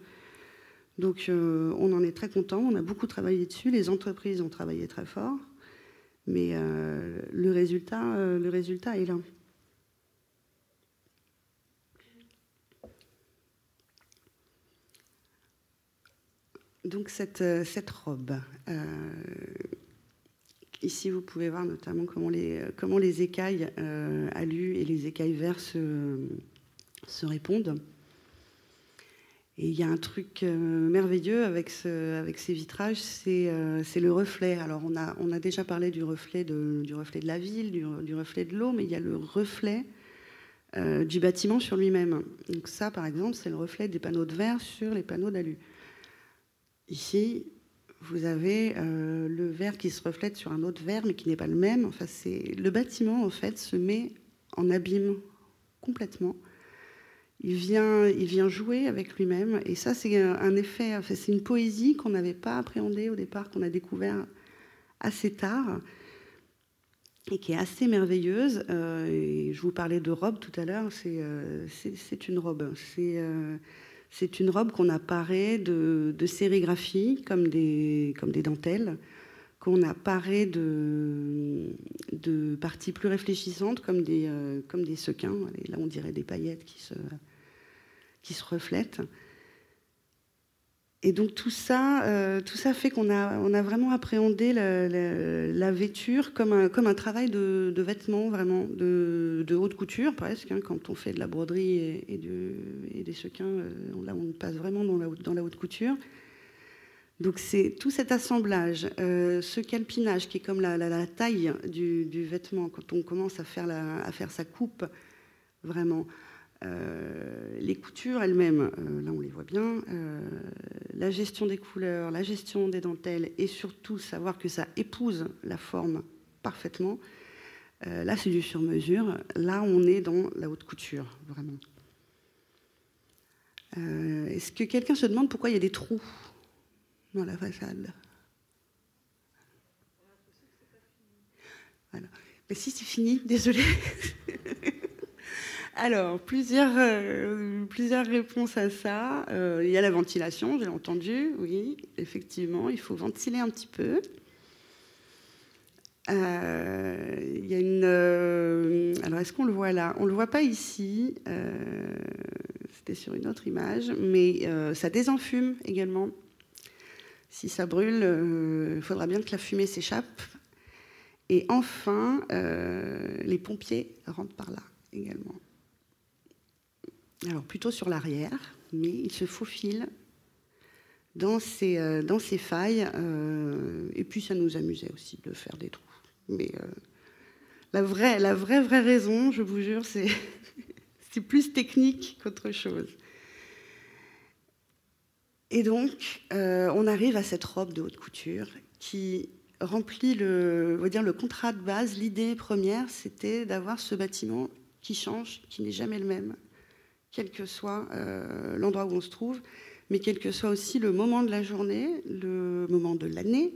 Donc on en est très content. On a beaucoup travaillé dessus. Les entreprises ont travaillé très fort. Mais euh, le, résultat, euh, le résultat est là. Donc cette, euh, cette robe, ici vous pouvez voir notamment comment les, comment les écailles alu et les écailles verts se, se répondent. Et il y a un truc euh, merveilleux avec, ce, avec ces vitrages, euh, c'est le reflet. Alors on a, on a déjà parlé du reflet de, du reflet de la ville, du, reflet de l'eau, mais il y a le reflet euh, du bâtiment sur lui-même. Donc ça, par exemple, c'est le reflet des panneaux de verre sur les panneaux d'alu. Ici, vous avez le verre qui se reflète sur un autre verre, mais qui n'est pas le même. Enfin, le bâtiment, en fait, se met en abîme complètement il vient, il vient jouer avec lui-même. Et ça, c'est un effet, c'est une poésie qu'on n'avait pas appréhendée au départ, qu'on a découvert assez tard et qui est assez merveilleuse. Euh, et je vous parlais de robe tout à l'heure, c'est euh, une robe. C'est euh, c'est une robe qu'on a parée de, sérigraphie, comme des, dentelles, qu'on a parée de, parties plus réfléchissantes, comme des, des sequins. là, on dirait des paillettes qui qui se reflètent. Et donc tout ça, euh, tout ça fait qu'on a, on a vraiment appréhendé la, la, vêture comme un, comme un travail de, de vêtements, vraiment, de, haute couture presque. Hein, quand on fait de la broderie et, des sequins, euh, là on passe vraiment dans la, haute couture. Donc c'est tout cet assemblage, euh, ce calpinage qui est comme la, taille du, vêtement, quand on commence à faire sa coupe, vraiment. Euh, les coutures elles-mêmes, euh, là on les voit bien, euh, la gestion des couleurs, la gestion des dentelles et surtout savoir que ça épouse la forme parfaitement. là c'est du sur-mesure, là on est dans la haute couture, vraiment. Est-ce que quelqu'un se demande pourquoi il y a des trous dans la façade? Voilà. Mais si c'est fini, désolé. Alors, plusieurs, euh, plusieurs réponses à ça. Euh, il y a la ventilation, j'ai entendu, oui, effectivement, il faut ventiler un petit peu. Euh, il y a une. alors, est-ce qu'on le voit là? On ne le voit pas ici. C'était sur une autre image, mais ça désenfume également. Si ça brûle, il faudra bien que la fumée s'échappe. Et enfin, les pompiers rentrent par là également alors plutôt sur l'arrière, mais il se faufile dans ces, euh, failles. Euh, et puis ça nous amusait aussi de faire des trous. Mais euh, la, vraie, vraie, raison, je vous jure, c'est, plus technique qu'autre chose. Et donc, on arrive à cette robe de haute couture qui remplit le contrat de base. L'idée première, c'était d'avoir ce bâtiment qui change, qui n'est jamais le même, quel que soit euh, l'endroit où on se trouve, mais quel que soit aussi le moment de la journée, le moment de l'année.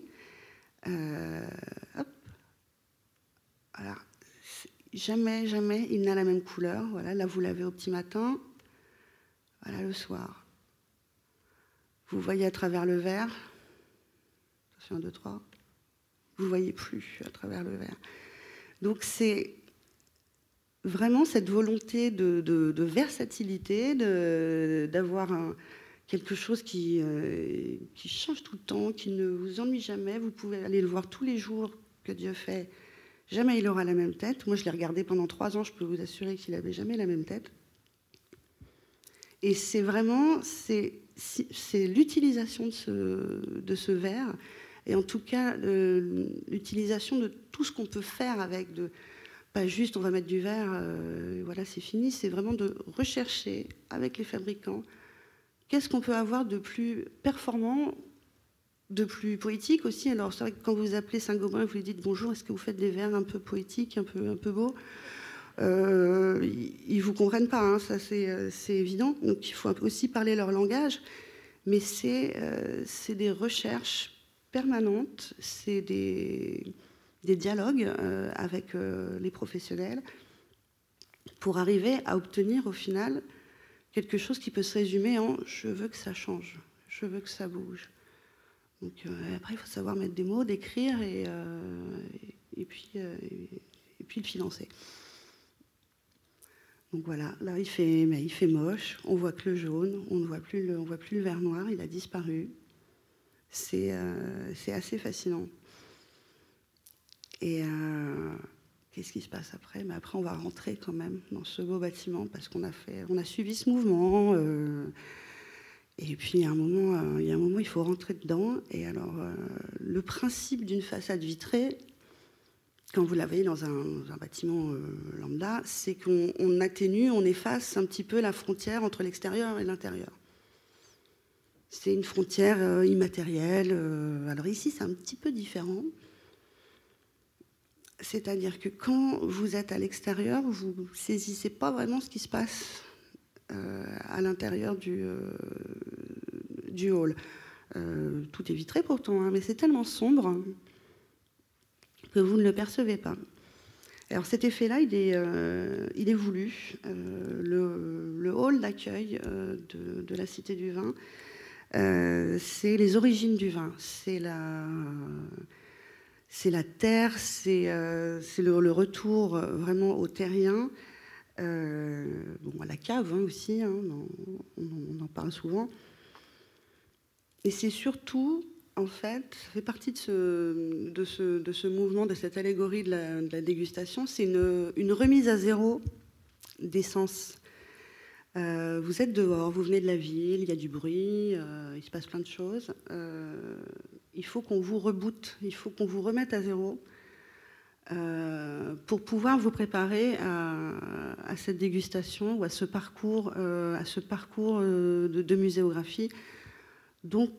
Euh, jamais, jamais il n'a la même couleur. Voilà, là vous l'avez au petit matin, voilà le soir. Vous voyez à travers le verre. Attention, un, deux, trois. Vous voyez plus à travers le verre. Donc c'est vraiment cette volonté de, versatilité, d'avoir quelque chose qui, euh, qui change tout le temps, qui ne vous ennuie jamais. Vous pouvez aller le voir tous les jours que Dieu fait. Jamais il aura la même tête. Moi, je l'ai regardé pendant trois ans, je peux vous assurer qu'il n'avait jamais la même tête. Et c'est vraiment c'est l'utilisation de ce, de ce verre Et en tout cas, l'utilisation de tout ce qu'on peut faire avec, de, pas juste on va mettre du verre, euh, voilà, c'est fini, c'est vraiment de rechercher avec les fabricants qu'est-ce qu'on peut avoir de plus performant, de plus poétique aussi. Alors c'est vrai que quand vous appelez Saint-Gobain vous lui dites bonjour, est-ce que vous faites des verres un peu poétiques, un peu, un peu beaux? Euh, Ils ne vous comprennent pas, hein, ça euh, c'est évident. Donc il faut aussi parler leur langage. Mais c'est des recherches permanentes, c'est des, des, dialogues euh, avec les professionnels pour arriver à obtenir au final quelque chose qui peut se résumer en je veux que ça change, je veux que ça bouge. Donc euh, après, il faut savoir mettre des mots, d'écrire et, euh, et, puis, euh, et puis le financer. Donc voilà, là il fait, mais il fait moche, on voit que le jaune, on ne voit plus le, on voit plus le vert noir, il a disparu. C'est assez fascinant. Et qu'est-ce qui se passe après? Mais après, on va rentrer quand même dans ce beau bâtiment parce qu'on a fait, on a suivi ce mouvement. Et puis, il y, a un moment, euh, il y a un moment, il faut rentrer dedans. Et alors, euh, le principe d'une façade vitrée, quand vous la voyez dans un, bâtiment euh, lambda, c'est qu'on atténue, on efface un petit peu la frontière entre l'extérieur et l'intérieur. C'est une frontière immatérielle. alors ici, c'est un petit peu différent. C'est-à-dire que quand vous êtes à l'extérieur, vous ne saisissez pas vraiment ce qui se passe euh, à l'intérieur du, euh, hall. Euh, tout est vitré pourtant, hein, mais c'est tellement sombre que vous ne le percevez pas. Alors cet effet-là, il, est, il est voulu. le, hall d'accueil de, de, la Cité du Vin, c'est les origines du vin. C'est la, c'est la terre, c'est, le, le, retour vraiment au terrien. Euh, bon, à la cave hein, aussi, hein, on, en parle souvent. Et c'est surtout, en fait, ça fait partie de ce, mouvement, de cette allégorie de la, dégustation, c'est une, remise à zéro d'essence. Euh, vous êtes dehors, vous venez de la ville, il y a du bruit, euh, il se passe plein de choses. Il faut qu'on vous reboote, il faut qu'on vous remette à zéro euh, pour pouvoir vous préparer à, cette dégustation ou à ce parcours, euh, euh, de, muséographie. Donc,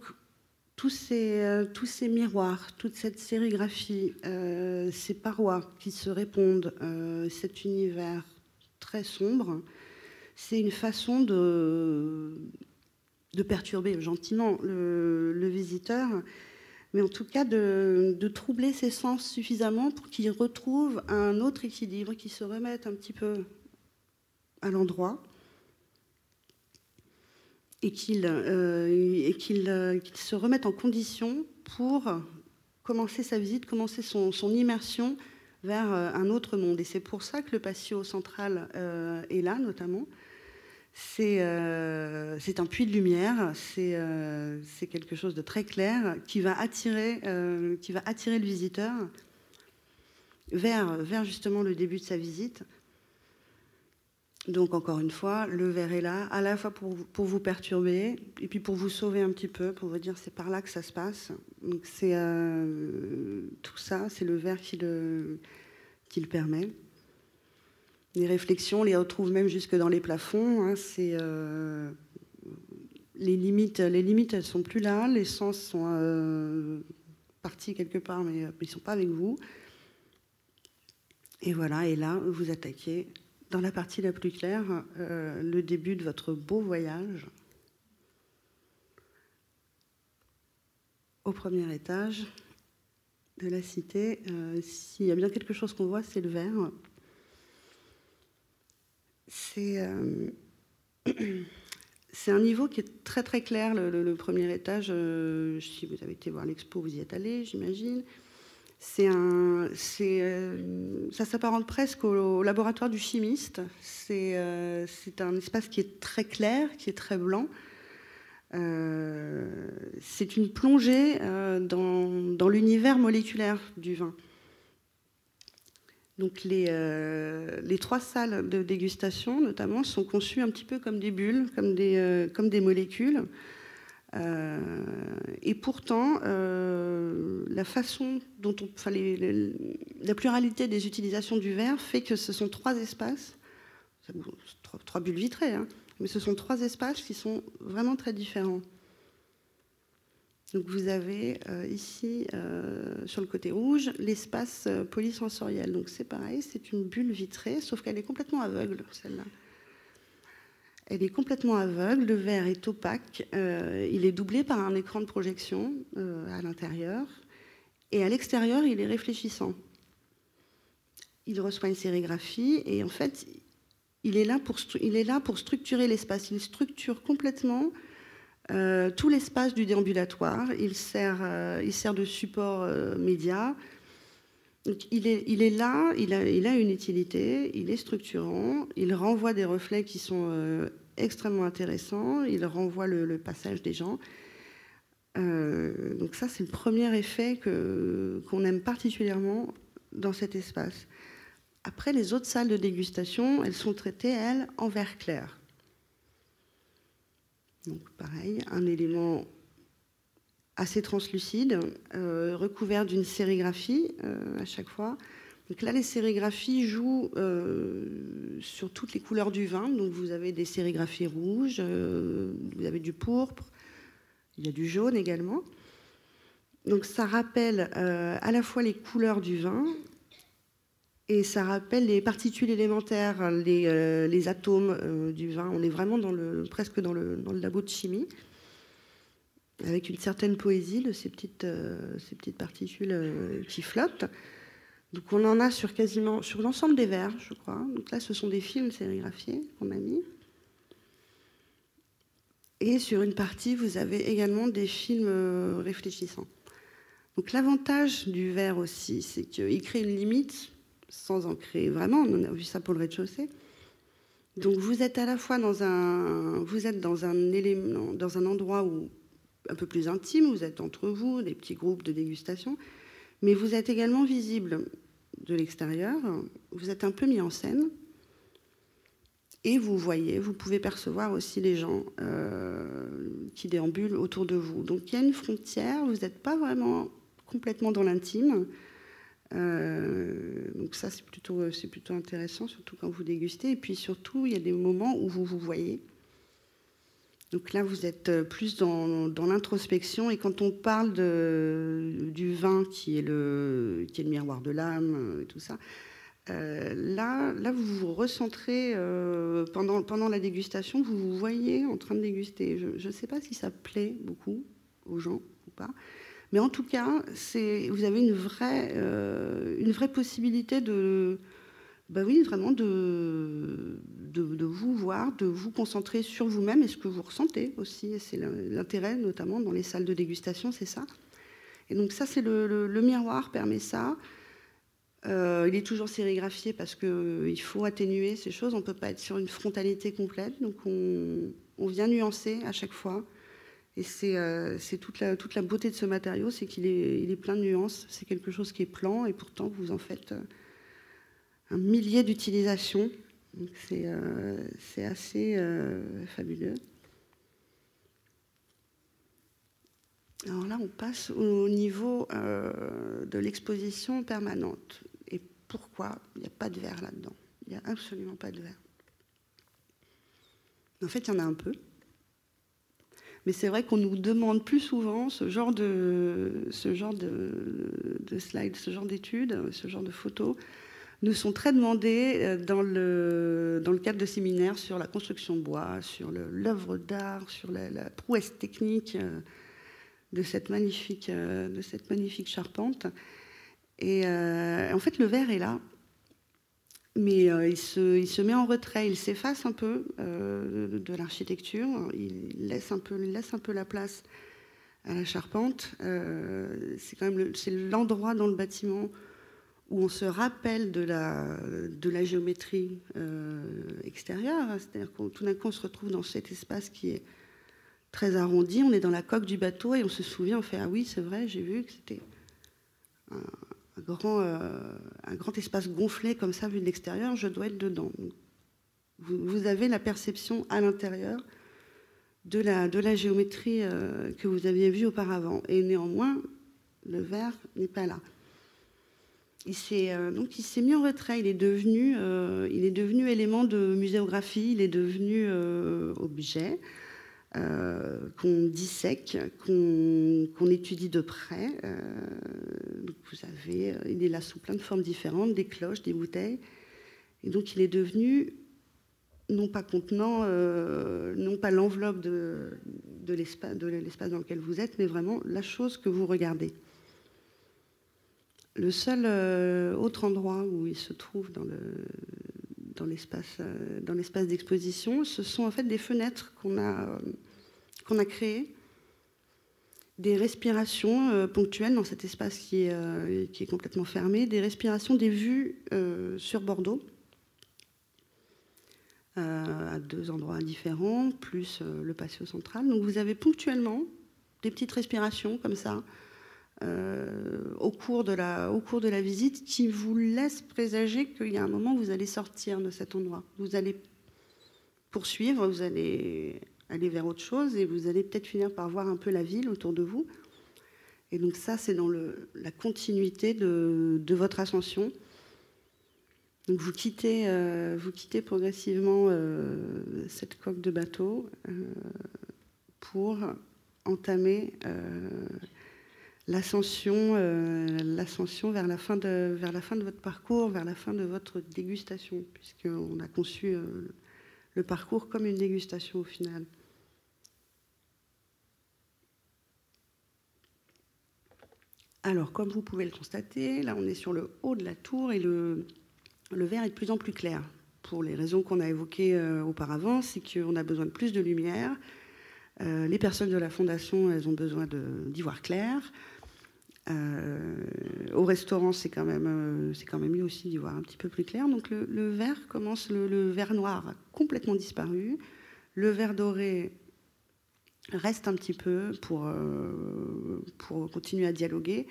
tous ces, miroirs, toute cette sérigraphie, ces parois qui se répondent, cet univers très sombre, c'est une façon de, perturber gentiment le visiteur mais en tout cas de, troubler ses sens suffisamment pour qu'il retrouve un autre équilibre, qu'il se remette un petit peu à l'endroit et qu'il euh, euh, se remette en condition pour commencer sa visite, commencer son, immersion vers euh, un autre monde. Et c'est pour ça que le patio central est là, notamment, euh, c'est un puits de lumière, euh, c'est quelque chose de très clair qui va attirer, euh, qui va attirer le visiteur vers, vers justement le début de sa visite. Donc encore une fois, le verre est là, à la fois pour, pour vous perturber et puis pour vous sauver un petit peu, pour vous dire c'est par là que ça se passe. Donc c'est tout ça, c'est le verre qui le, qui le permet. Les réflexions, on les retrouve même jusque dans les plafonds. Hein, c'est, euh, les, limites, les limites, elles sont plus là. Les sens sont euh, partis quelque part, mais euh, ils ne sont pas avec vous. Et voilà, et là, vous attaquez dans la partie la plus claire le début de votre beau voyage au premier étage de la cité. S'il y a bien quelque chose qu'on voit, c'est le verre. Euh, c'est un niveau qui est très très clair, le, premier étage. Euh, si vous avez été voir l'expo, vous y êtes allé, j'imagine. C'est un, euh, ça s'apparente presque au, laboratoire du chimiste. C'est, un espace qui est très clair, qui est très blanc. c'est une plongée dans l'univers moléculaire du vin. Donc euh, les, trois salles de dégustation, notamment, sont conçues un petit peu comme des bulles, comme des, euh, comme des molécules. Euh, et pourtant, la façon dont on, enfin, la pluralité des utilisations du verre fait que ce sont trois espaces, trois, bulles vitrées, hein, mais ce sont trois espaces qui sont vraiment très différents. Donc vous avez euh, ici, euh, sur le côté rouge, l'espace euh, polysensoriel. Donc c'est pareil, c'est une bulle vitrée, sauf qu'elle est complètement aveugle, celle-là. Elle est complètement aveugle, le verre est opaque, il est doublé par un écran de projection à l'intérieur, et à l'extérieur, il est réfléchissant. Il reçoit une sérigraphie, et en fait, il est là pour, il est là pour structurer l'espace. Il structure complètement euh, tout l'espace du déambulatoire. Il sert, euh, il sert de support euh, média. il, est, il est là, il a, il a, une utilité, il est structurant, il renvoie des reflets qui sont extrêmement intéressants, il renvoie le, passage des gens. donc ça, c'est le premier effet qu'on aime particulièrement dans cet espace. Après, les autres salles de dégustation, elles sont traitées, elles, en verre clair. Donc pareil, un élément assez translucide, euh, recouvert d'une sérigraphie euh, à chaque fois. Donc là, les sérigraphies jouent euh, sur toutes les couleurs du vin. Donc vous avez des sérigraphies rouges, vous avez du pourpre, il y a du jaune également. Donc ça rappelle à la fois les couleurs du vin et ça rappelle les particules élémentaires, les, euh, atomes euh, du vin. On est vraiment dans presque dans le, labo de chimie, avec une certaine poésie de ces petites, euh, ces petites particules qui flottent. Donc on en a sur quasiment sur l'ensemble des verres, je crois. Donc là, ce sont des films sérigraphiés qu'on a mis. Et sur une partie, vous avez également des films réfléchissants. Donc l'avantage du verre aussi, c'est qu'il crée une limite sans en créer vraiment. On a vu ça pour le rez-de-chaussée. Donc vous êtes à la fois dans un, vous êtes dans un élément, dans un endroit où un peu plus intime, vous êtes entre vous, des petits groupes de dégustation, mais vous êtes également visible de l'extérieur. Vous êtes un peu mis en scène et vous voyez, vous pouvez percevoir aussi les gens euh, qui déambulent autour de vous. Donc il y a une frontière. Vous n'êtes pas vraiment complètement dans l'intime. Euh, donc ça, c'est plutôt, c'est plutôt intéressant, surtout quand vous dégustez. Et puis surtout, il y a des moments où vous vous voyez. Donc là, vous êtes plus dans, dans l'introspection. Et quand on parle du vin, qui est, le, qui est le miroir de l'âme, et tout ça, euh, là, là, vous vous recentrez euh, pendant, pendant la dégustation, vous vous voyez en train de déguster. Je ne sais pas si ça plaît beaucoup aux gens ou pas. Mais en tout cas, vous avez une vraie, euh, une vraie possibilité de, bah oui, vraiment de, vous voir, de vous concentrer sur vous-même et ce que vous ressentez aussi. C'est l'intérêt, notamment dans les salles de dégustation, c'est ça. Et donc ça, c'est le, le, miroir permet ça. Euh, il est toujours sérigraphié parce qu'il euh, faut atténuer ces choses. On ne peut pas être sur une frontalité complète. Donc on, on vient nuancer à chaque fois. Et euh, c'est toute, la, toute la beauté de ce matériau, c'est qu'il est, plein de nuances. C'est quelque chose qui est plan et pourtant vous en faites euh, un millier d'utilisations. C'est euh, assez fabuleux. Alors là, on passe au niveau de l'exposition permanente. Et pourquoi il n'y a pas de verre là-dedans? Il n'y a absolument pas de verre. En fait, il y en a un peu. Mais c'est vrai qu'on nous demande plus souvent ce genre de, ce genre de, slides, ce genre d'études, ce genre de photos nous sont très demandés euh, dans le, dans le cadre de séminaires sur la construction bois, sur l'œuvre d'art, sur la, prouesse technique euh, de cette magnifique, euh, de cette magnifique charpente. Et en fait, le verre est là mais euh, il, se, met en retrait, il s'efface un peu euh, de, l'architecture, il laisse un peu, laisse un peu la place à la charpente. Euh, c'est quand même l'endroit dans le bâtiment où on se rappelle de la, de la géométrie extérieure, c'est-à-dire qu'on tout d'un coup on se retrouve dans cet espace qui est très arrondi, on est dans la coque du bateau et on se souvient, on fait ah oui c'est vrai, j'ai vu que c'était un grand, euh, un grand espace gonflé comme ça vu de l'extérieur, je dois être dedans. Vous, avez la perception à l'intérieur de la, de la géométrie euh, que vous aviez vue auparavant. Et néanmoins, Le verre n'est pas là. Il s'est donc il s'est mis en retrait. Il est devenu, il est devenu élément de muséographie. Il est devenu objet. Qu'on dissèque, qu'on étudie de près. vous avez, il est là sous plein de formes différentes, des cloches, des bouteilles. Et donc il est devenu non pas contenant, euh, non pas l'enveloppe de, l'espace dans lequel vous êtes, mais vraiment la chose que vous regardez. Le seul euh, autre endroit où il se trouve dans euh, dans l'espace d'exposition, ce sont en fait des fenêtres qu'on a qu'on a créées, des respirations ponctuelles dans cet espace qui est qui est complètement fermé, des respirations des vues sur Bordeaux euh, à deux endroits différents, plus euh, le patio central. Donc vous avez ponctuellement des petites respirations comme ça euh, au, cours de la, au cours de la visite qui vous laissent présager qu'il y a un moment où vous allez sortir de cet endroit. Vous allez poursuivre, vous allez aller vers autre chose et vous allez peut-être finir par voir un peu la ville autour de vous. Et donc ça, c'est dans le, la continuité de, votre ascension. Donc vous quittez, euh, vous quittez progressivement euh, cette coque de bateau euh, pour entamer l'ascension, l'ascension vers la vers la fin de votre parcours, vers la fin de votre dégustation, puisqu'on a conçu le parcours comme une dégustation au final. Alors, comme vous pouvez le constater, là on est sur le haut de la tour et le, le verre est de plus en plus clair. Pour les raisons qu'on a évoquées euh, auparavant, c'est qu'on a besoin de plus de lumière. Euh, les personnes de la fondation, elles ont besoin d'y voir clair. Euh, au restaurant, c'est quand même, c'est quand même mieux aussi d'y voir un petit peu plus clair. Donc le, le vert commence, le, le, vert noir a complètement disparu. Le vert doré reste un petit peu pour, pour continuer à dialoguer.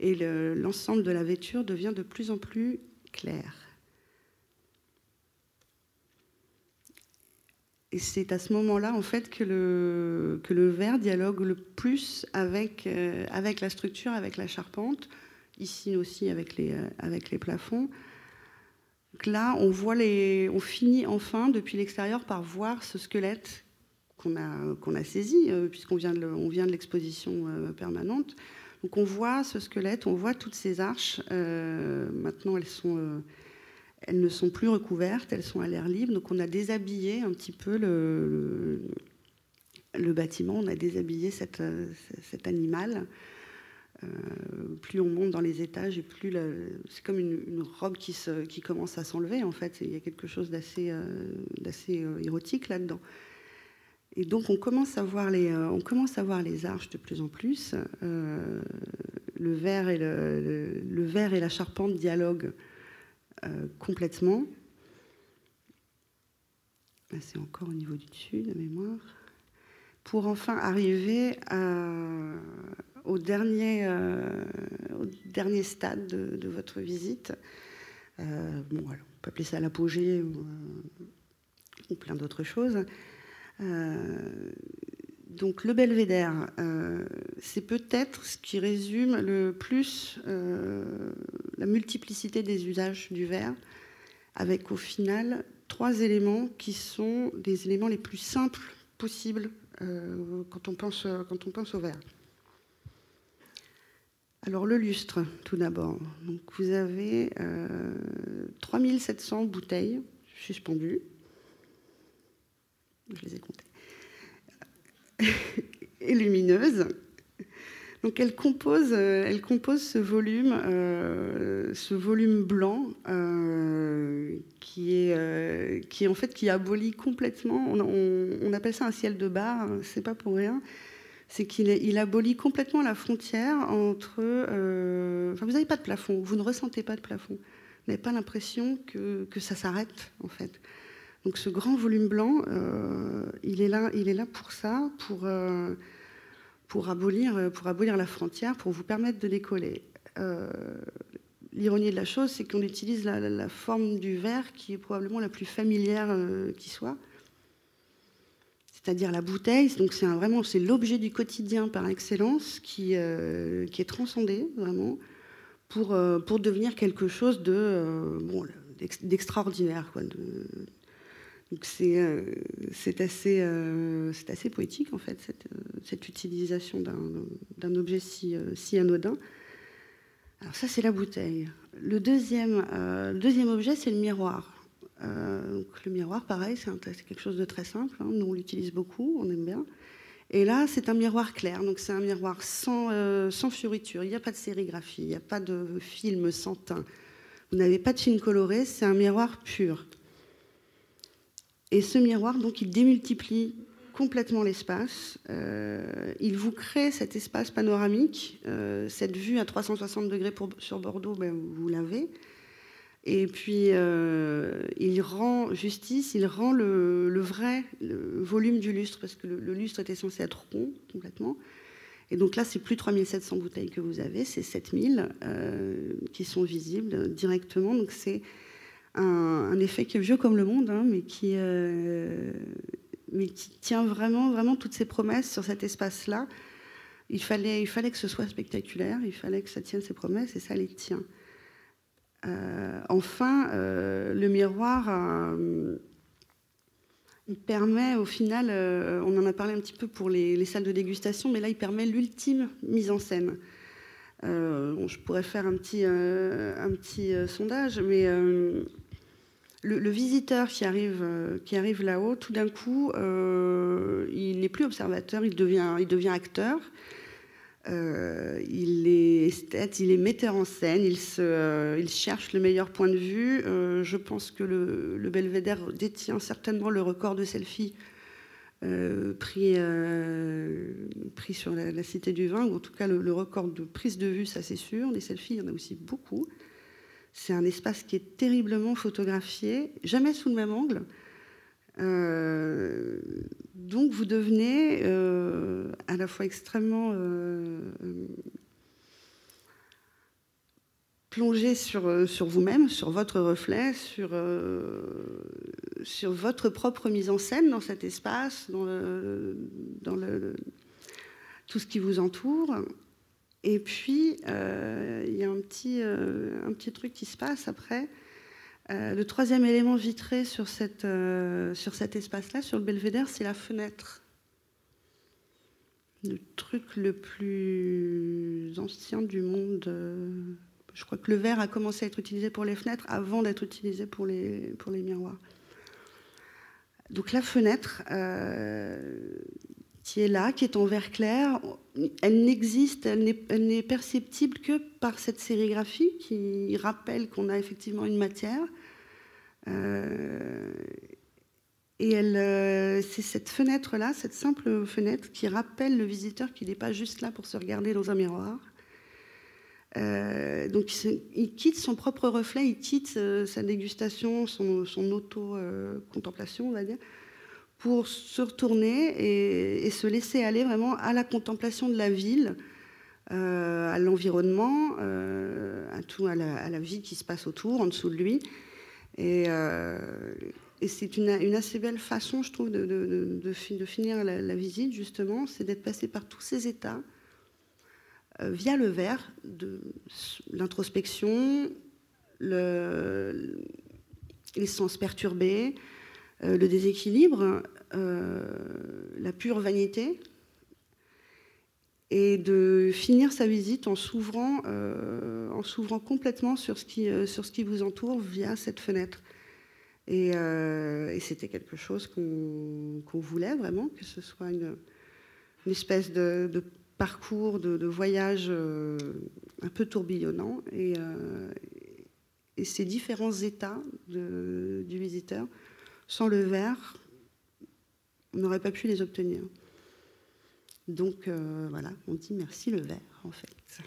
Et l'ensemble de la vêture devient de plus en plus clair. Et c'est à ce moment-là, en fait, que le, que le verre dialogue le plus avec, euh, avec la structure, avec la charpente, ici aussi avec les, euh, avec les plafonds. Là, on, voit les, on finit enfin, depuis l'extérieur, par voir ce squelette qu'on a, qu'on a saisi, euh, puisqu'on vient de, l'exposition permanente. Donc on voit ce squelette, on voit toutes ces arches. maintenant, elles ne sont plus recouvertes, elles sont à l'air libre. Donc on a déshabillé un petit peu le, bâtiment, on a déshabillé cet animal. Euh, plus on monte dans les étages plus c'est comme une, robe qui, qui commence à s'enlever en fait. Il y a quelque chose d'assez, euh, euh, érotique là-dedans. Et donc on commence à voir les, on commence à voir les arches de plus en plus. le verre et le, le, verre et la charpente dialoguent euh, complètement. C'est encore au niveau du dessus, de mémoire. Pour enfin arriver au, dernier, euh, au dernier stade de, votre visite. Euh, bon, on peut appeler ça l'apogée ou, plein d'autres choses. Donc le belvédère, c'est peut-être ce qui résume le plus la multiplicité des usages du verre, avec au final trois éléments qui sont des éléments les plus simples possibles euh, quand, on pense, quand on pense au verre. Alors le lustre, tout d'abord. Donc vous avez euh, 3700 bouteilles suspendues. Je les ai comptées. et lumineuses. Donc elle compose, euh, elle compose ce volume, euh, ce volume blanc euh, qui est, qui en fait qui abolit complètement. On, appelle ça un ciel de bar, hein, c'est pas pour rien. C'est qu'il il abolit complètement la frontière entre. enfin, vous n'avez pas de plafond, vous ne ressentez pas de plafond. Vous n'avez pas l'impression que, que, ça s'arrête en fait. Donc ce grand volume blanc, il est là, il est là pour ça, pour pour abolir, euh, pour abolir la frontière, pour vous permettre de décoller. Euh, l'ironie de la chose, c'est qu'on utilise la, forme du verre qui est probablement la plus familière euh, qui soit. c'est-à-dire la bouteille. Donc c'est vraiment c'est l'objet du quotidien par excellence qui, qui est transcendé vraiment pour, pour devenir quelque chose de bon, d'extraordinaire. Donc c'est, c'est, assez, poétique en fait cette, cette utilisation d'un, objet si, anodin. Alors ça, c'est la bouteille. Le deuxième, euh, objet, c'est le miroir. Euh, le miroir, pareil, c'est, quelque chose de très simple. Hein. Nous, on l'utilise beaucoup, on aime bien. Et là, c'est un miroir clair. Donc, c'est un miroir sans, euh, sans fioriture. Il n'y a pas de sérigraphie, il n'y a pas de film sans teint. Vous n'avez pas de film coloré, c'est un miroir pur. Et ce miroir, donc, il démultiplie complètement l'espace. Euh, il vous crée cet espace panoramique, euh, cette vue à 360 degrés sur Bordeaux, ben, vous l'avez. Et puis, euh, il rend justice, il rend le, vrai volume du lustre, parce que le, lustre était censé être rond complètement. Et donc là, c'est plus 3700 bouteilles que vous avez, c'est 7000 qui sont visibles directement. Donc c'est un, effet qui est vieux comme le monde, hein, mais qui, mais qui tient vraiment, vraiment toutes ses promesses sur cet espace-là. Il fallait, il fallait que ce soit spectaculaire, il fallait que ça tienne ses promesses, et ça les tient. Euh, enfin, euh, le miroir, euh, il permet au final, on en a parlé un petit peu pour les, salles de dégustation, mais là, il permet l'ultime mise en scène. je pourrais faire un petit, un petit sondage, mais le, visiteur qui arrive, euh, qui arrive là-haut, tout d'un coup, euh, il n'est plus observateur, il devient, il devient acteur. Euh, il est esthète, il est metteur en scène, il, se, il cherche le meilleur point de vue. je pense que le, Belvédère détient certainement le record de selfie pris, pris sur la, Cité du Vin, ou en tout cas le, le record de prise de vue, ça c'est sûr. Les selfies, il y en a aussi beaucoup. C'est un espace qui est terriblement photographié, jamais sous le même angle. Euh, donc vous devenez euh, à la fois extrêmement euh, plongé sur, vous-même, sur votre reflet, sur, votre propre mise en scène dans cet espace, dans, tout ce qui vous entoure. Et puis, euh, il y a un petit, euh, un petit truc qui se passe après. Euh, le troisième élément vitré sur, cette, sur cet espace-là, sur le belvédère, c'est la fenêtre. Le truc le plus ancien du monde. je crois que le verre a commencé à être utilisé pour les fenêtres avant d'être utilisé pour les, pour les miroirs. Donc la fenêtre, qui est là, qui est en vert clair. Elle n'existe, elle n'est perceptible que par cette sérigraphie qui rappelle qu'on a effectivement une matière. Euh, et euh, c'est cette fenêtre-là, cette simple fenêtre, qui rappelle le visiteur qu'il n'est pas juste là pour se regarder dans un miroir. Euh, donc il quitte son propre reflet, il quitte sa dégustation, son auto-contemplation, on va dire, pour se retourner et, se laisser aller vraiment à la contemplation de la ville, euh, à l'environnement, euh, à tout, à la, vie qui se passe autour, en dessous de lui. Et, euh, c'est une, assez belle façon, je trouve, de, finir la, visite, justement, c'est d'être passé par tous ces états via le verre, l'introspection, le, les sens perturbés, le déséquilibre, euh, la pure vanité, et de finir sa visite en s'ouvrant, euh, en s'ouvrant complètement sur ce, qui, sur ce qui vous entoure via cette fenêtre. Et, c'était quelque chose qu'on voulait vraiment, que ce soit une, espèce de, parcours, de, voyage un peu tourbillonnant. Et ces différents états du visiteur sans le verre, on n'aurait pas pu les obtenir. Donc euh, voilà, on dit merci le verre en fait.